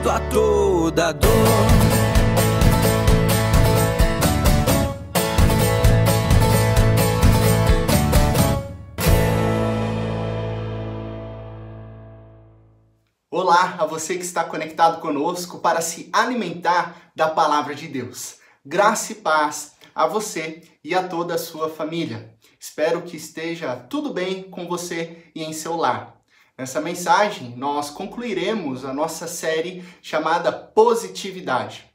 antídoto a toda dor. Olá a você que está conectado conosco para se alimentar da palavra de Deus. Graça e paz a você e a toda a sua família. Espero que esteja tudo bem com você e em seu lar. Nessa mensagem, nós concluiremos a nossa série chamada Positividade.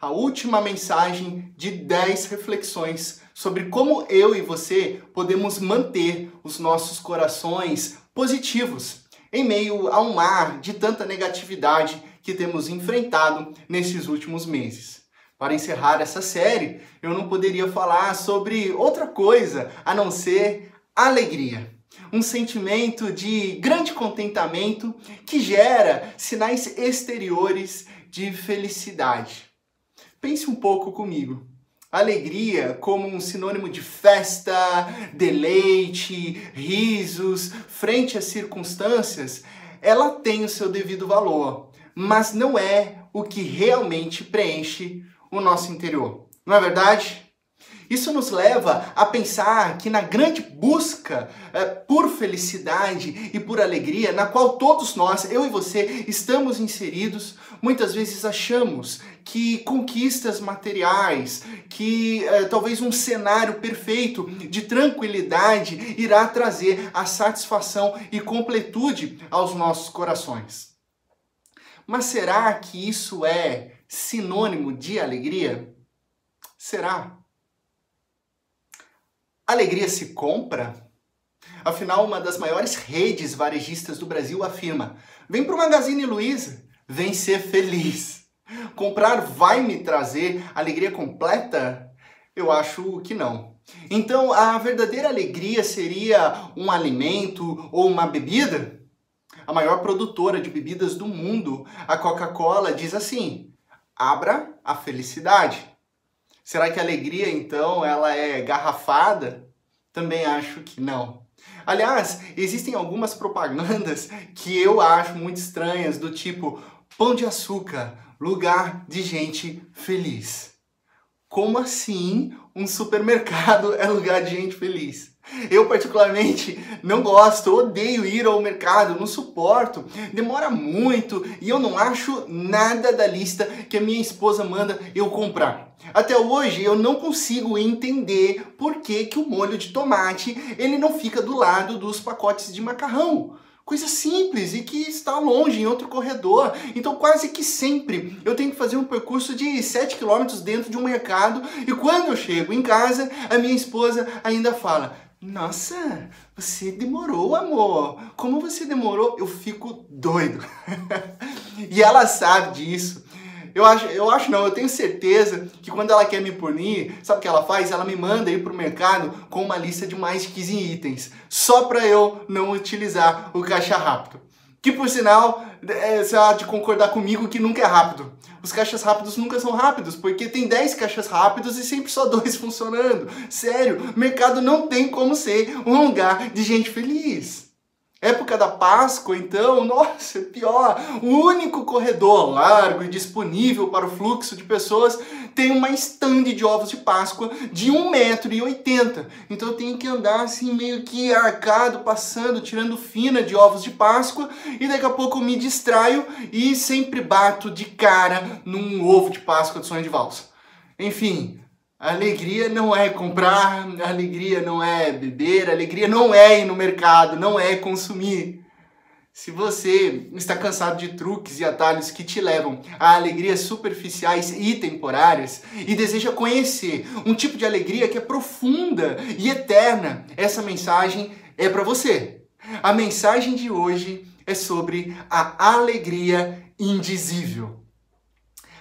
A última mensagem de 10 reflexões sobre como eu e você podemos manter os nossos corações positivos em meio a um mar de tanta negatividade que temos enfrentado nesses últimos meses. Para encerrar essa série, eu não poderia falar sobre outra coisa a não ser alegria. Um sentimento de grande contentamento que gera sinais exteriores de felicidade. Pense um pouco comigo. Alegria como um sinônimo de festa, deleite, risos, frente às circunstâncias, ela tem o seu devido valor, mas não é o que realmente preenche o nosso interior. Não é verdade? Isso nos leva a pensar que na grande busca é, por felicidade e por alegria, na qual todos nós, eu e você, estamos inseridos, muitas vezes achamos que conquistas materiais, que é, talvez um cenário perfeito de tranquilidade irá trazer a satisfação e completude aos nossos corações. Mas será que isso é sinônimo de alegria? Será? Alegria se compra? Afinal, uma das maiores redes varejistas do Brasil afirma: vem para o Magazine Luiza, vem ser feliz. Comprar vai me trazer alegria completa? Eu acho que não. Então, a verdadeira alegria seria um alimento ou uma bebida? A maior produtora de bebidas do mundo, a Coca-Cola, diz assim: abra a felicidade. Será que a alegria, então, ela é garrafada? Também acho que não. Aliás, existem algumas propagandas que eu acho muito estranhas, do tipo pão de açúcar, lugar de gente feliz. Como assim um supermercado é lugar de gente feliz? Eu, particularmente, não gosto, odeio ir ao mercado, não suporto, demora muito e eu não acho nada da lista que a minha esposa manda eu comprar. Até hoje eu não consigo entender por que, que o molho de tomate ele não fica do lado dos pacotes de macarrão. Coisa simples e que está longe, em outro corredor. Então, quase que sempre eu tenho que fazer um percurso de 7 km dentro de um mercado. E quando eu chego em casa, a minha esposa ainda fala: nossa, você demorou, amor. Como você demorou? Eu fico doido. e ela sabe disso. Eu acho, eu acho não, eu tenho certeza que quando ela quer me punir, sabe o que ela faz? Ela me manda ir pro mercado com uma lista de mais de 15 itens, só para eu não utilizar o caixa rápido. Que por sinal, é, você há de concordar comigo que nunca é rápido. Os caixas rápidos nunca são rápidos, porque tem 10 caixas rápidos e sempre só dois funcionando. Sério, mercado não tem como ser um lugar de gente feliz. Época da Páscoa, então, nossa, pior. O único corredor largo e disponível para o fluxo de pessoas tem uma estande de ovos de Páscoa de 1,80m. Então eu tenho que andar assim, meio que arcado, passando, tirando fina de ovos de Páscoa, e daqui a pouco eu me distraio e sempre bato de cara num ovo de Páscoa de sonho de valsa. Enfim, alegria não é comprar, alegria não é beber, alegria não é ir no mercado, não é consumir. Se você está cansado de truques e atalhos que te levam a alegrias superficiais e temporárias e deseja conhecer um tipo de alegria que é profunda e eterna, essa mensagem é para você. A mensagem de hoje é sobre a alegria indizível.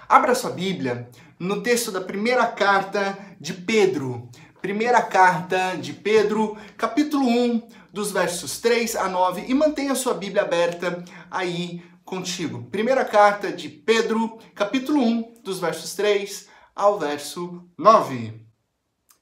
Abra sua Bíblia no texto da primeira carta de Pedro. Primeira carta de Pedro, capítulo 1, dos versos 3 a 9, e mantenha sua Bíblia aberta aí contigo. Primeira carta de Pedro, capítulo 1, dos versos 3 ao verso 9.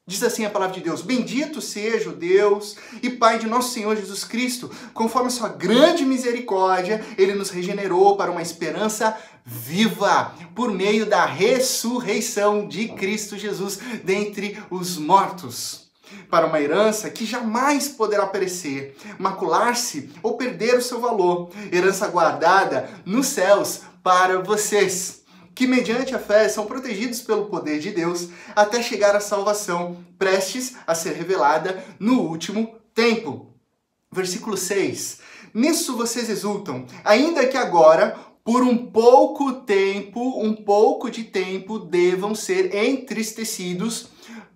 Diz assim a palavra de Deus: Bendito seja o Deus e Pai de nosso Senhor Jesus Cristo, conforme a sua grande misericórdia, ele nos regenerou para uma esperança viva por meio da ressurreição de Cristo Jesus dentre os mortos. Para uma herança que jamais poderá perecer, macular-se ou perder o seu valor, herança guardada nos céus para vocês, que mediante a fé são protegidos pelo poder de Deus até chegar à salvação, prestes a ser revelada no último tempo. Versículo 6. Nisso vocês exultam, ainda que agora, por um pouco tempo, um pouco de tempo, devam ser entristecidos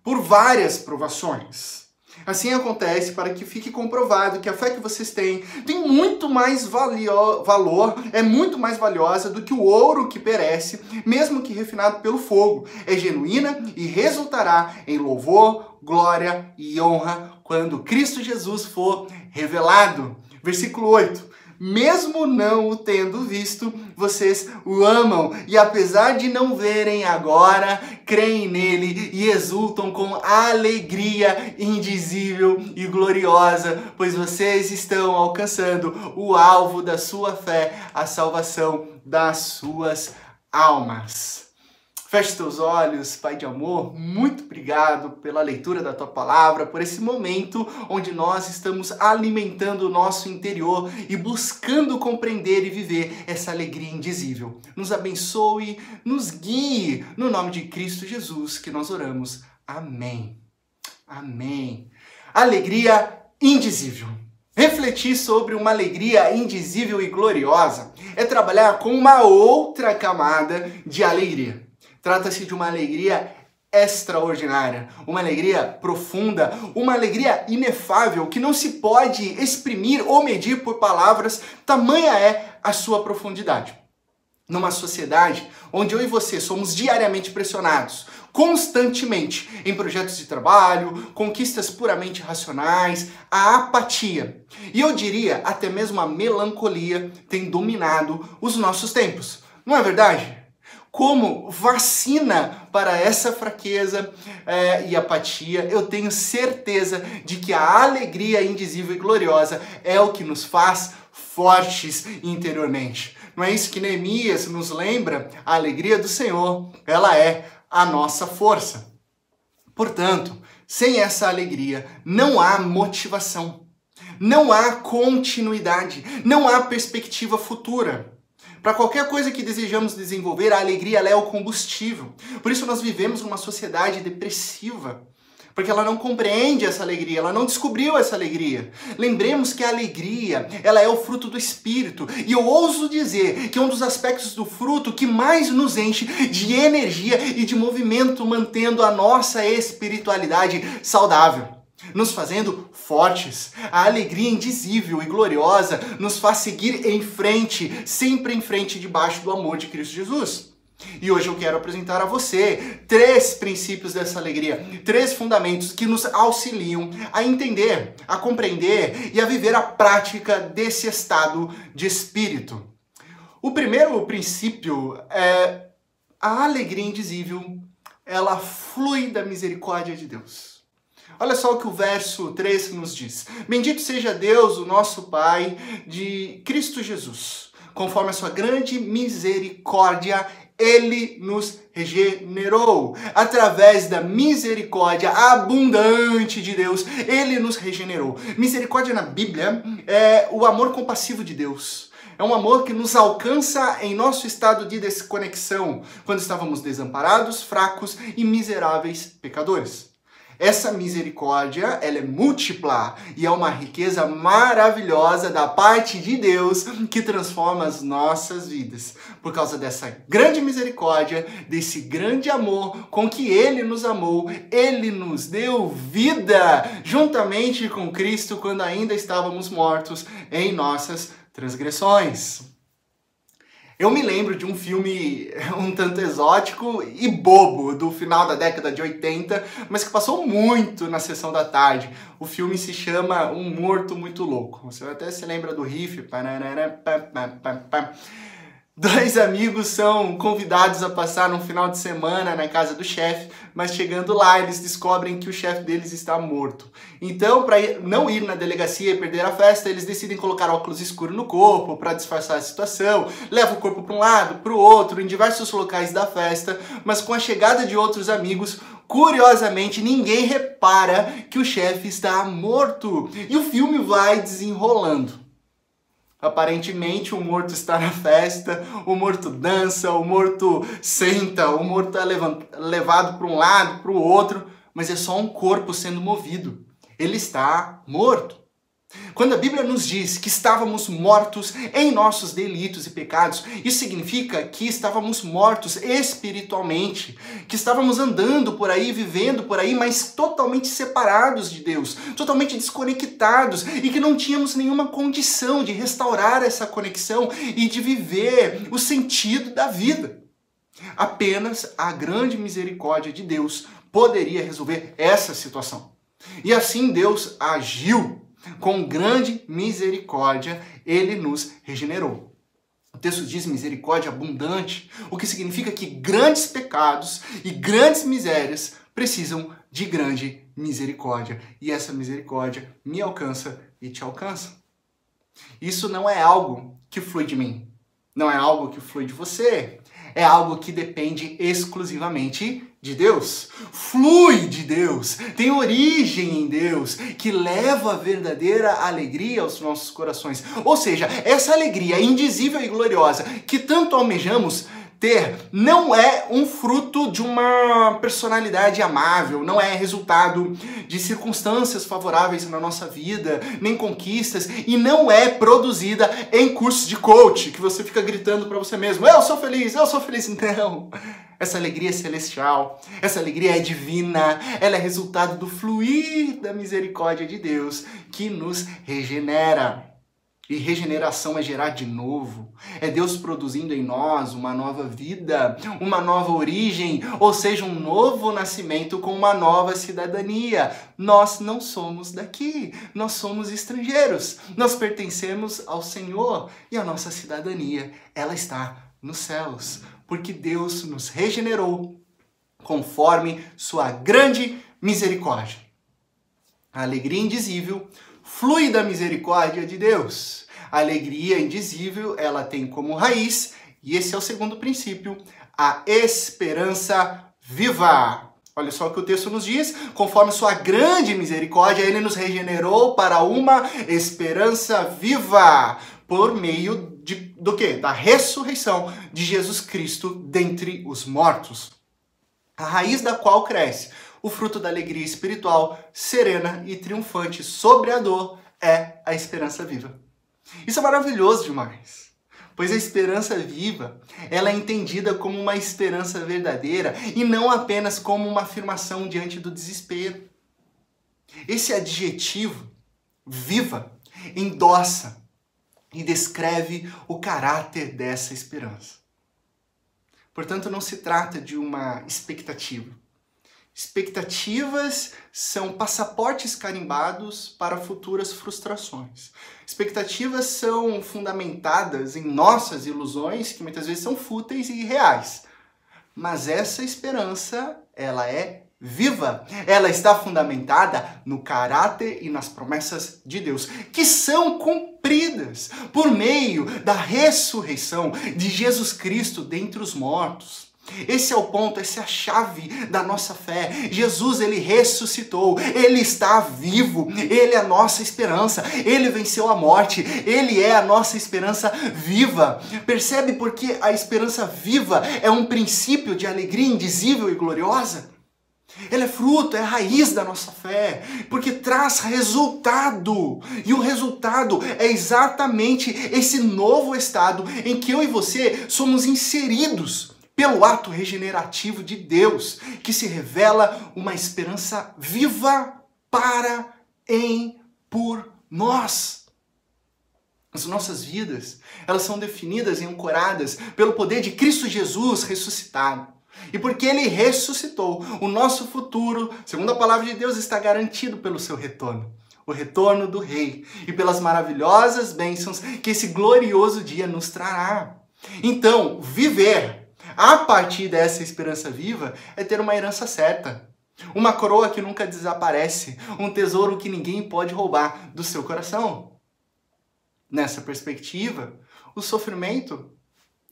por várias provações. Assim acontece para que fique comprovado que a fé que vocês têm tem muito mais valio valor, é muito mais valiosa do que o ouro que perece, mesmo que refinado pelo fogo. É genuína e resultará em louvor, glória e honra quando Cristo Jesus for revelado. Versículo 8 mesmo não o tendo visto, vocês o amam e apesar de não verem agora, creem nele e exultam com alegria indizível e gloriosa, pois vocês estão alcançando o alvo da sua fé, a salvação das suas almas. Feche teus olhos, Pai de amor, muito obrigado pela leitura da tua palavra, por esse momento onde nós estamos alimentando o nosso interior e buscando compreender e viver essa alegria indizível. Nos abençoe, nos guie, no nome de Cristo Jesus que nós oramos. Amém. Amém. Alegria indizível. Refletir sobre uma alegria indizível e gloriosa é trabalhar com uma outra camada de alegria. Trata-se de uma alegria extraordinária, uma alegria profunda, uma alegria inefável que não se pode exprimir ou medir por palavras, tamanha é a sua profundidade. Numa sociedade onde eu e você somos diariamente pressionados, constantemente, em projetos de trabalho, conquistas puramente racionais, a apatia e eu diria até mesmo a melancolia tem dominado os nossos tempos. Não é verdade? Como vacina para essa fraqueza é, e apatia, eu tenho certeza de que a alegria indizível e gloriosa é o que nos faz fortes interiormente. Não é isso que Neemias nos lembra? A alegria do Senhor, ela é a nossa força. Portanto, sem essa alegria, não há motivação, não há continuidade, não há perspectiva futura. Para qualquer coisa que desejamos desenvolver, a alegria é o combustível. Por isso nós vivemos uma sociedade depressiva. Porque ela não compreende essa alegria, ela não descobriu essa alegria. Lembremos que a alegria, ela é o fruto do espírito, e eu ouso dizer que é um dos aspectos do fruto que mais nos enche de energia e de movimento, mantendo a nossa espiritualidade saudável nos fazendo fortes. A alegria indizível e gloriosa nos faz seguir em frente, sempre em frente debaixo do amor de Cristo Jesus. E hoje eu quero apresentar a você três princípios dessa alegria, três fundamentos que nos auxiliam a entender, a compreender e a viver a prática desse estado de espírito. O primeiro princípio é a alegria indizível, ela flui da misericórdia de Deus. Olha só o que o verso 3 nos diz: Bendito seja Deus, o nosso Pai, de Cristo Jesus. Conforme a sua grande misericórdia, ele nos regenerou. Através da misericórdia abundante de Deus, ele nos regenerou. Misericórdia na Bíblia é o amor compassivo de Deus. É um amor que nos alcança em nosso estado de desconexão, quando estávamos desamparados, fracos e miseráveis pecadores. Essa misericórdia, ela é múltipla e é uma riqueza maravilhosa da parte de Deus que transforma as nossas vidas. Por causa dessa grande misericórdia, desse grande amor com que ele nos amou, ele nos deu vida juntamente com Cristo quando ainda estávamos mortos em nossas transgressões. Eu me lembro de um filme um tanto exótico e bobo do final da década de 80, mas que passou muito na sessão da tarde. O filme se chama Um Morto Muito Louco. Você até se lembra do riff. Dois amigos são convidados a passar um final de semana na casa do chefe, mas chegando lá eles descobrem que o chefe deles está morto. Então, para não ir na delegacia e perder a festa, eles decidem colocar óculos escuros no corpo para disfarçar a situação, levam o corpo para um lado, para o outro, em diversos locais da festa, mas com a chegada de outros amigos, curiosamente ninguém repara que o chefe está morto. E o filme vai desenrolando. Aparentemente o morto está na festa, o morto dança, o morto senta, o morto é levado para um lado, para o outro, mas é só um corpo sendo movido. Ele está morto. Quando a Bíblia nos diz que estávamos mortos em nossos delitos e pecados, isso significa que estávamos mortos espiritualmente, que estávamos andando por aí, vivendo por aí, mas totalmente separados de Deus, totalmente desconectados e que não tínhamos nenhuma condição de restaurar essa conexão e de viver o sentido da vida. Apenas a grande misericórdia de Deus poderia resolver essa situação. E assim Deus agiu com grande misericórdia, ele nos regenerou. O texto diz misericórdia abundante, o que significa que grandes pecados e grandes misérias precisam de grande misericórdia. E essa misericórdia me alcança e te alcança. Isso não é algo que flui de mim, não é algo que flui de você, é algo que depende exclusivamente de Deus, flui de Deus, tem origem em Deus, que leva a verdadeira alegria aos nossos corações. Ou seja, essa alegria indizível e gloriosa que tanto almejamos ter não é um fruto de uma personalidade amável, não é resultado de circunstâncias favoráveis na nossa vida, nem conquistas, e não é produzida em cursos de coach, que você fica gritando para você mesmo: eu sou feliz, eu sou feliz. Não. Essa alegria é celestial, essa alegria é divina, ela é resultado do fluir da misericórdia de Deus que nos regenera. E regeneração é gerar de novo. É Deus produzindo em nós uma nova vida, uma nova origem, ou seja, um novo nascimento com uma nova cidadania. Nós não somos daqui, nós somos estrangeiros. Nós pertencemos ao Senhor e a nossa cidadania, ela está nos céus, porque Deus nos regenerou conforme sua grande misericórdia. A alegria indizível flui da misericórdia de Deus. A alegria indizível, ela tem como raiz, e esse é o segundo princípio, a esperança viva. Olha só o que o texto nos diz: conforme sua grande misericórdia, ele nos regenerou para uma esperança viva, por meio de, do que? Da ressurreição de Jesus Cristo dentre os mortos. A raiz da qual cresce o fruto da alegria espiritual, serena e triunfante sobre a dor, é a esperança viva. Isso é maravilhoso demais. Pois a esperança viva, ela é entendida como uma esperança verdadeira e não apenas como uma afirmação diante do desespero. Esse adjetivo, viva, endossa e descreve o caráter dessa esperança. Portanto, não se trata de uma expectativa Expectativas são passaportes carimbados para futuras frustrações. Expectativas são fundamentadas em nossas ilusões, que muitas vezes são fúteis e irreais. Mas essa esperança, ela é viva. Ela está fundamentada no caráter e nas promessas de Deus, que são cumpridas por meio da ressurreição de Jesus Cristo dentre os mortos. Esse é o ponto, essa é a chave da nossa fé. Jesus, ele ressuscitou, ele está vivo, ele é a nossa esperança, ele venceu a morte, ele é a nossa esperança viva. Percebe porque a esperança viva é um princípio de alegria indizível e gloriosa? Ele é fruto, é raiz da nossa fé, porque traz resultado. E o resultado é exatamente esse novo estado em que eu e você somos inseridos pelo ato regenerativo de Deus, que se revela uma esperança viva para, em, por nós. As nossas vidas, elas são definidas e ancoradas pelo poder de Cristo Jesus ressuscitado. E porque ele ressuscitou, o nosso futuro, segundo a palavra de Deus, está garantido pelo seu retorno o retorno do Rei e pelas maravilhosas bênçãos que esse glorioso dia nos trará. Então, viver a partir dessa esperança viva é ter uma herança certa. Uma coroa que nunca desaparece, um tesouro que ninguém pode roubar do seu coração. Nessa perspectiva, o sofrimento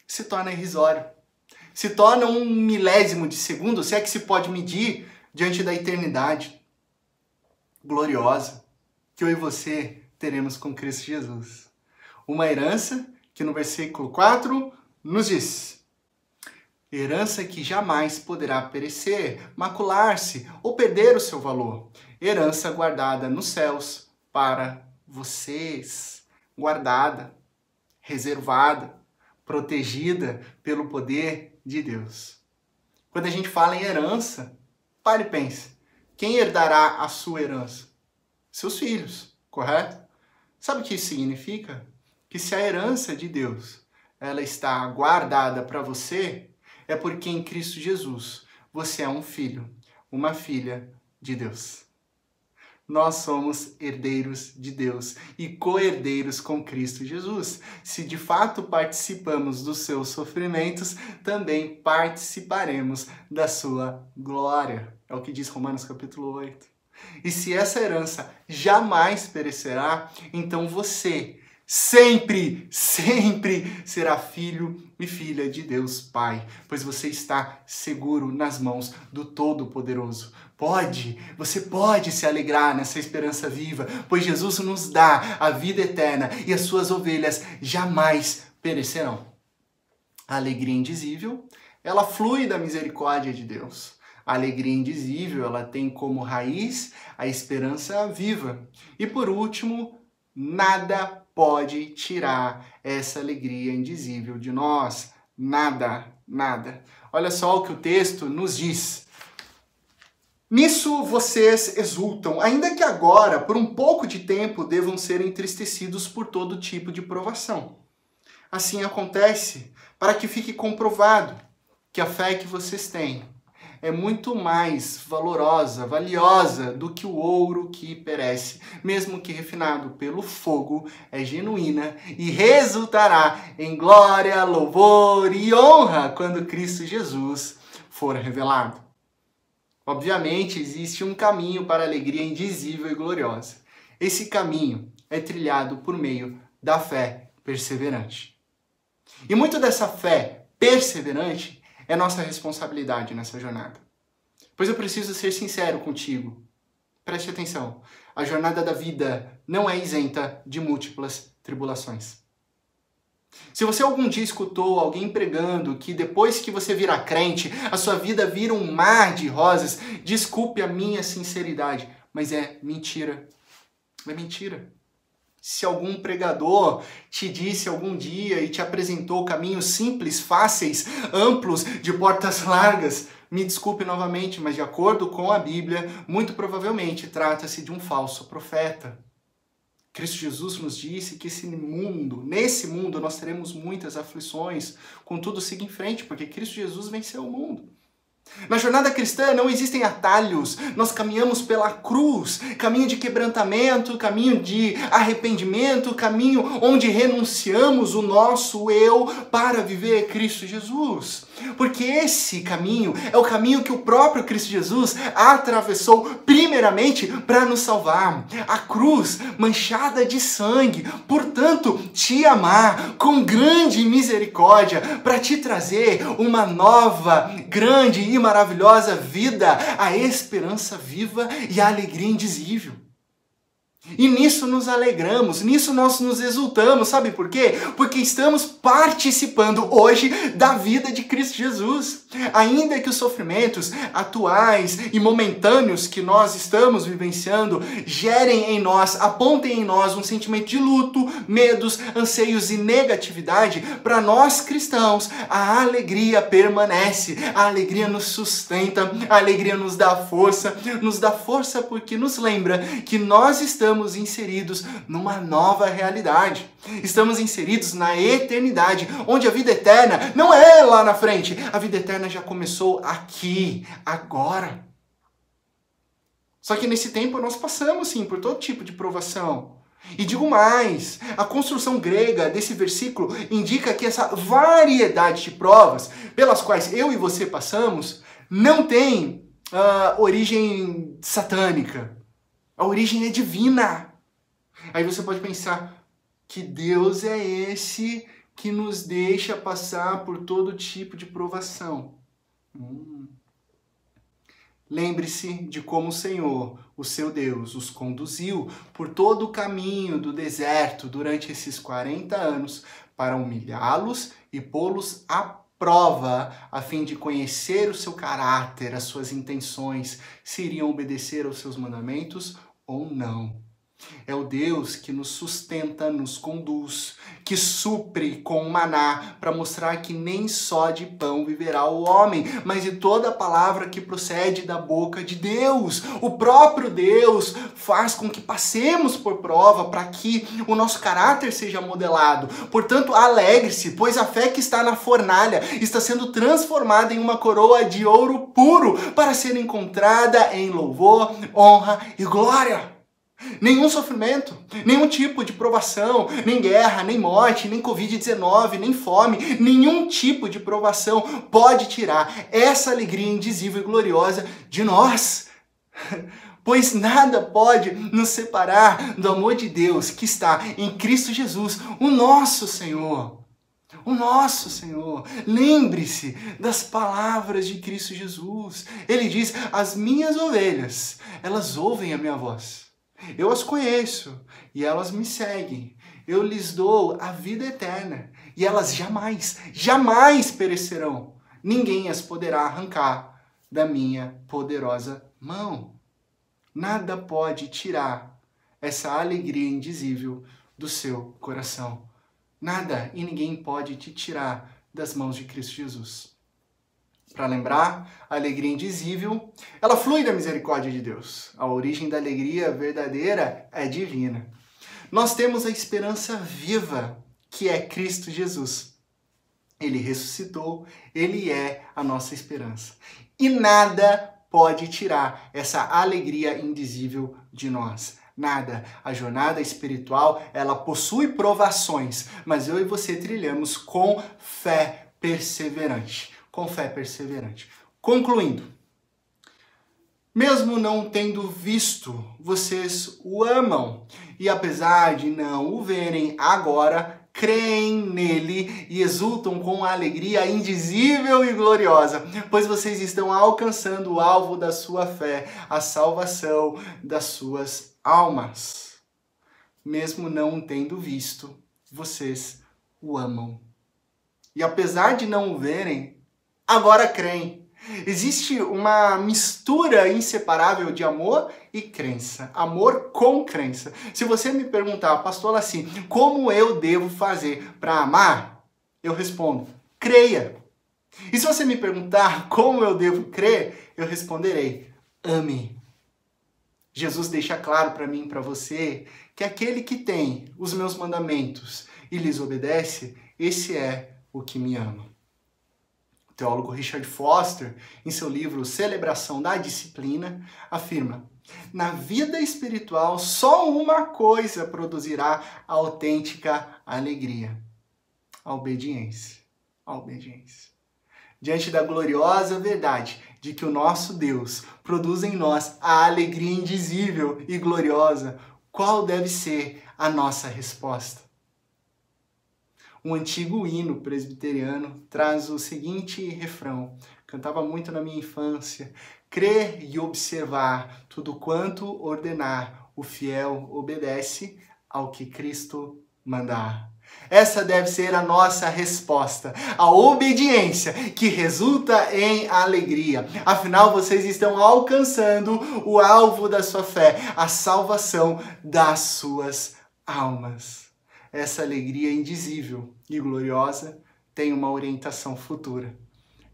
se torna irrisório. Se torna um milésimo de segundo, se é que se pode medir diante da eternidade gloriosa que eu e você teremos com Cristo Jesus. Uma herança que no versículo 4 nos diz: herança que jamais poderá perecer, macular-se ou perder o seu valor, herança guardada nos céus para vocês, guardada, reservada, protegida pelo poder de Deus. Quando a gente fala em herança, pare e pense: quem herdará a sua herança? Seus filhos, correto? Sabe o que isso significa? Que se a herança de Deus ela está guardada para você, é porque em Cristo Jesus você é um filho, uma filha de Deus. Nós somos herdeiros de Deus e co-herdeiros com Cristo Jesus. Se de fato participamos dos seus sofrimentos, também participaremos da sua glória. É o que diz Romanos capítulo 8. E se essa herança jamais perecerá, então você sempre, sempre será filho e filha de Deus Pai, pois você está seguro nas mãos do Todo-Poderoso. Pode, você pode se alegrar nessa esperança viva, pois Jesus nos dá a vida eterna e as suas ovelhas jamais perecerão. A alegria indizível, ela flui da misericórdia de Deus. A alegria indizível, ela tem como raiz a esperança viva. E por último, nada pode tirar essa alegria indizível de nós. Nada, nada. Olha só o que o texto nos diz. Nisso vocês exultam, ainda que agora, por um pouco de tempo, devam ser entristecidos por todo tipo de provação. Assim acontece para que fique comprovado que a fé que vocês têm é muito mais valorosa, valiosa do que o ouro que perece, mesmo que refinado pelo fogo, é genuína e resultará em glória, louvor e honra quando Cristo Jesus for revelado. Obviamente, existe um caminho para a alegria indizível e gloriosa. Esse caminho é trilhado por meio da fé perseverante. E muito dessa fé perseverante é nossa responsabilidade nessa jornada. Pois eu preciso ser sincero contigo. Preste atenção. A jornada da vida não é isenta de múltiplas tribulações. Se você algum dia escutou alguém pregando que depois que você virar crente, a sua vida vira um mar de rosas, desculpe a minha sinceridade, mas é mentira. É mentira. Se algum pregador te disse algum dia e te apresentou caminhos simples, fáceis, amplos, de portas largas, me desculpe novamente, mas de acordo com a Bíblia, muito provavelmente trata-se de um falso profeta. Cristo Jesus nos disse que esse mundo, nesse mundo, nós teremos muitas aflições, contudo, siga em frente, porque Cristo Jesus venceu o mundo. Na jornada cristã não existem atalhos, nós caminhamos pela cruz, caminho de quebrantamento, caminho de arrependimento, caminho onde renunciamos o nosso eu para viver Cristo Jesus. Porque esse caminho é o caminho que o próprio Cristo Jesus atravessou primeiramente para nos salvar. A cruz manchada de sangue, portanto, te amar com grande misericórdia para te trazer uma nova, grande e maravilhosa vida, a esperança viva e a alegria indizível. E nisso nos alegramos, nisso nós nos exultamos, sabe por quê? Porque estamos participando hoje da vida de Cristo Jesus. Ainda que os sofrimentos atuais e momentâneos que nós estamos vivenciando gerem em nós, apontem em nós um sentimento de luto, medos, anseios e negatividade, para nós cristãos, a alegria permanece, a alegria nos sustenta, a alegria nos dá força, nos dá força porque nos lembra que nós estamos estamos inseridos numa nova realidade. Estamos inseridos na eternidade, onde a vida eterna não é lá na frente, a vida eterna já começou aqui, agora. Só que nesse tempo nós passamos sim por todo tipo de provação. E digo mais, a construção grega desse versículo indica que essa variedade de provas pelas quais eu e você passamos não tem uh, origem satânica. A origem é divina. Aí você pode pensar, que Deus é esse que nos deixa passar por todo tipo de provação? Hum. Lembre-se de como o Senhor, o seu Deus, os conduziu por todo o caminho do deserto durante esses 40 anos para humilhá-los e pô-los à prova, a fim de conhecer o seu caráter, as suas intenções, se iriam obedecer aos seus mandamentos ou não. É o Deus que nos sustenta, nos conduz, que supre com maná, para mostrar que nem só de pão viverá o homem, mas de toda palavra que procede da boca de Deus. O próprio Deus faz com que passemos por prova para que o nosso caráter seja modelado. Portanto, alegre-se, pois a fé que está na fornalha está sendo transformada em uma coroa de ouro puro para ser encontrada em louvor, honra e glória. Nenhum sofrimento, nenhum tipo de provação, nem guerra, nem morte, nem Covid-19, nem fome, nenhum tipo de provação pode tirar essa alegria indizível e gloriosa de nós. Pois nada pode nos separar do amor de Deus que está em Cristo Jesus, o nosso Senhor. O nosso Senhor. Lembre-se das palavras de Cristo Jesus. Ele diz: As minhas ovelhas, elas ouvem a minha voz eu as conheço e elas me seguem. Eu lhes dou a vida eterna e elas jamais, jamais perecerão. Ninguém as poderá arrancar da minha poderosa mão. Nada pode tirar essa alegria indizível do seu coração. Nada e ninguém pode te tirar das mãos de Cristo Jesus para lembrar, a alegria indizível, ela flui da misericórdia de Deus. A origem da alegria verdadeira é divina. Nós temos a esperança viva, que é Cristo Jesus. Ele ressuscitou, ele é a nossa esperança. E nada pode tirar essa alegria indizível de nós. Nada. A jornada espiritual, ela possui provações, mas eu e você trilhamos com fé perseverante com fé perseverante. Concluindo, mesmo não tendo visto, vocês o amam, e apesar de não o verem agora, creem nele e exultam com alegria indizível e gloriosa, pois vocês estão alcançando o alvo da sua fé, a salvação das suas almas. Mesmo não tendo visto, vocês o amam. E apesar de não o verem, agora creem. Existe uma mistura inseparável de amor e crença. Amor com crença. Se você me perguntar, pastor, assim, como eu devo fazer para amar? Eu respondo, creia. E se você me perguntar como eu devo crer, eu responderei, ame. Jesus deixa claro para mim e para você que aquele que tem os meus mandamentos e lhes obedece, esse é o que me ama. O teólogo Richard Foster, em seu livro Celebração da Disciplina, afirma: na vida espiritual, só uma coisa produzirá a autêntica alegria: a obediência. A obediência. Diante da gloriosa verdade de que o nosso Deus produz em nós a alegria indizível e gloriosa, qual deve ser a nossa resposta? Um antigo hino presbiteriano traz o seguinte refrão. Cantava muito na minha infância. Crer e observar tudo quanto ordenar, o fiel obedece ao que Cristo mandar. Essa deve ser a nossa resposta, a obediência que resulta em alegria. Afinal, vocês estão alcançando o alvo da sua fé, a salvação das suas almas essa alegria indizível e gloriosa tem uma orientação futura.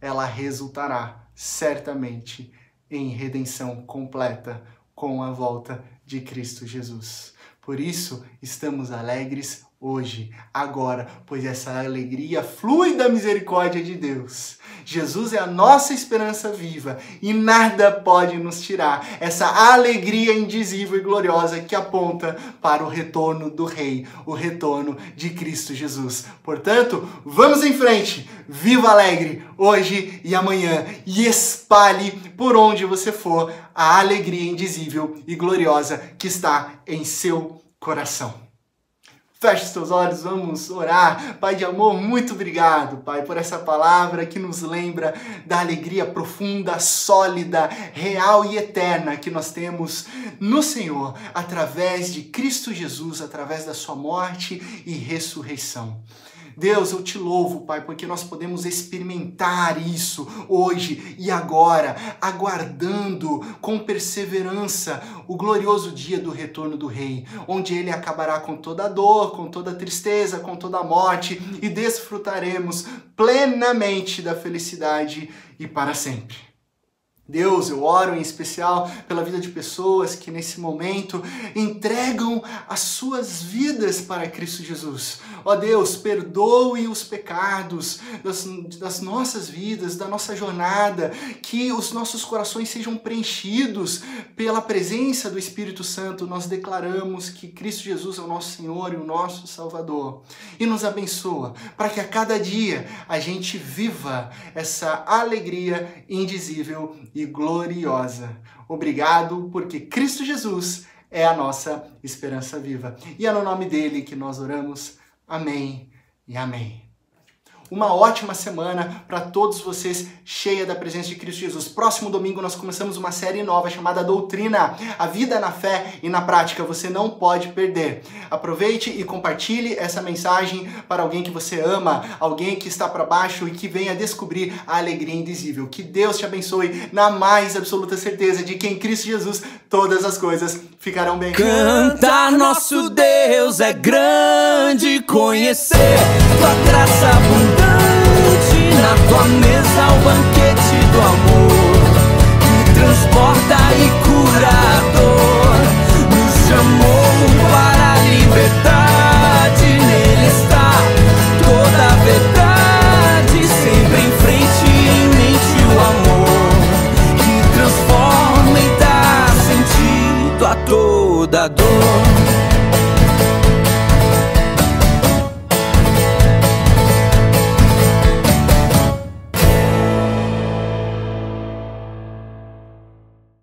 Ela resultará certamente em redenção completa com a volta de Cristo Jesus. Por isso, estamos alegres hoje, agora, pois essa alegria flui da misericórdia de Deus. Jesus é a nossa esperança viva e nada pode nos tirar essa alegria indizível e gloriosa que aponta para o retorno do Rei, o retorno de Cristo Jesus. Portanto, vamos em frente, viva alegre hoje e amanhã e espalhe por onde você for a alegria indizível e gloriosa que está em seu coração. Feche os teus olhos, vamos orar. Pai de amor, muito obrigado, Pai, por essa palavra que nos lembra da alegria profunda, sólida, real e eterna que nós temos no Senhor, através de Cristo Jesus, através da sua morte e ressurreição. Deus, eu te louvo, Pai, porque nós podemos experimentar isso hoje e agora, aguardando com perseverança o glorioso dia do retorno do Rei, onde ele acabará com toda dor, com toda tristeza, com toda morte e desfrutaremos plenamente da felicidade e para sempre. Deus, eu oro em especial pela vida de pessoas que nesse momento entregam as suas vidas para Cristo Jesus. Ó Deus, perdoe os pecados das, das, nossas vidas, da nossa jornada, que os nossos corações sejam preenchidos pela presença do Espírito Santo. Nós declaramos que Cristo Jesus é o nosso Senhor e o nosso Salvador. E nos abençoa para que a cada dia a gente viva essa alegria indizível e gloriosa. Obrigado, porque Cristo Jesus é a nossa esperança viva. E é no nome dele que nós oramos. Amém e amém uma ótima semana para todos vocês, cheia da presença de Cristo Jesus. Próximo domingo nós começamos uma série nova chamada Doutrina, a vida na fé e na prática. Você não pode perder. Aproveite e compartilhe essa mensagem para alguém que você ama, alguém que está para baixo e que venha descobrir a alegria indizível. Que Deus te abençoe na mais absoluta certeza de que em Cristo Jesus todas as coisas ficarão bem. Cantar nosso Deus é grande, conhecer tua graça abundante na tua mesa o banquete do amor que transporta e cura a dor. Nos chamou para a liberdade, nele está toda a verdade. Sempre em frente em mente o amor que transforma e dá sentido a toda dor.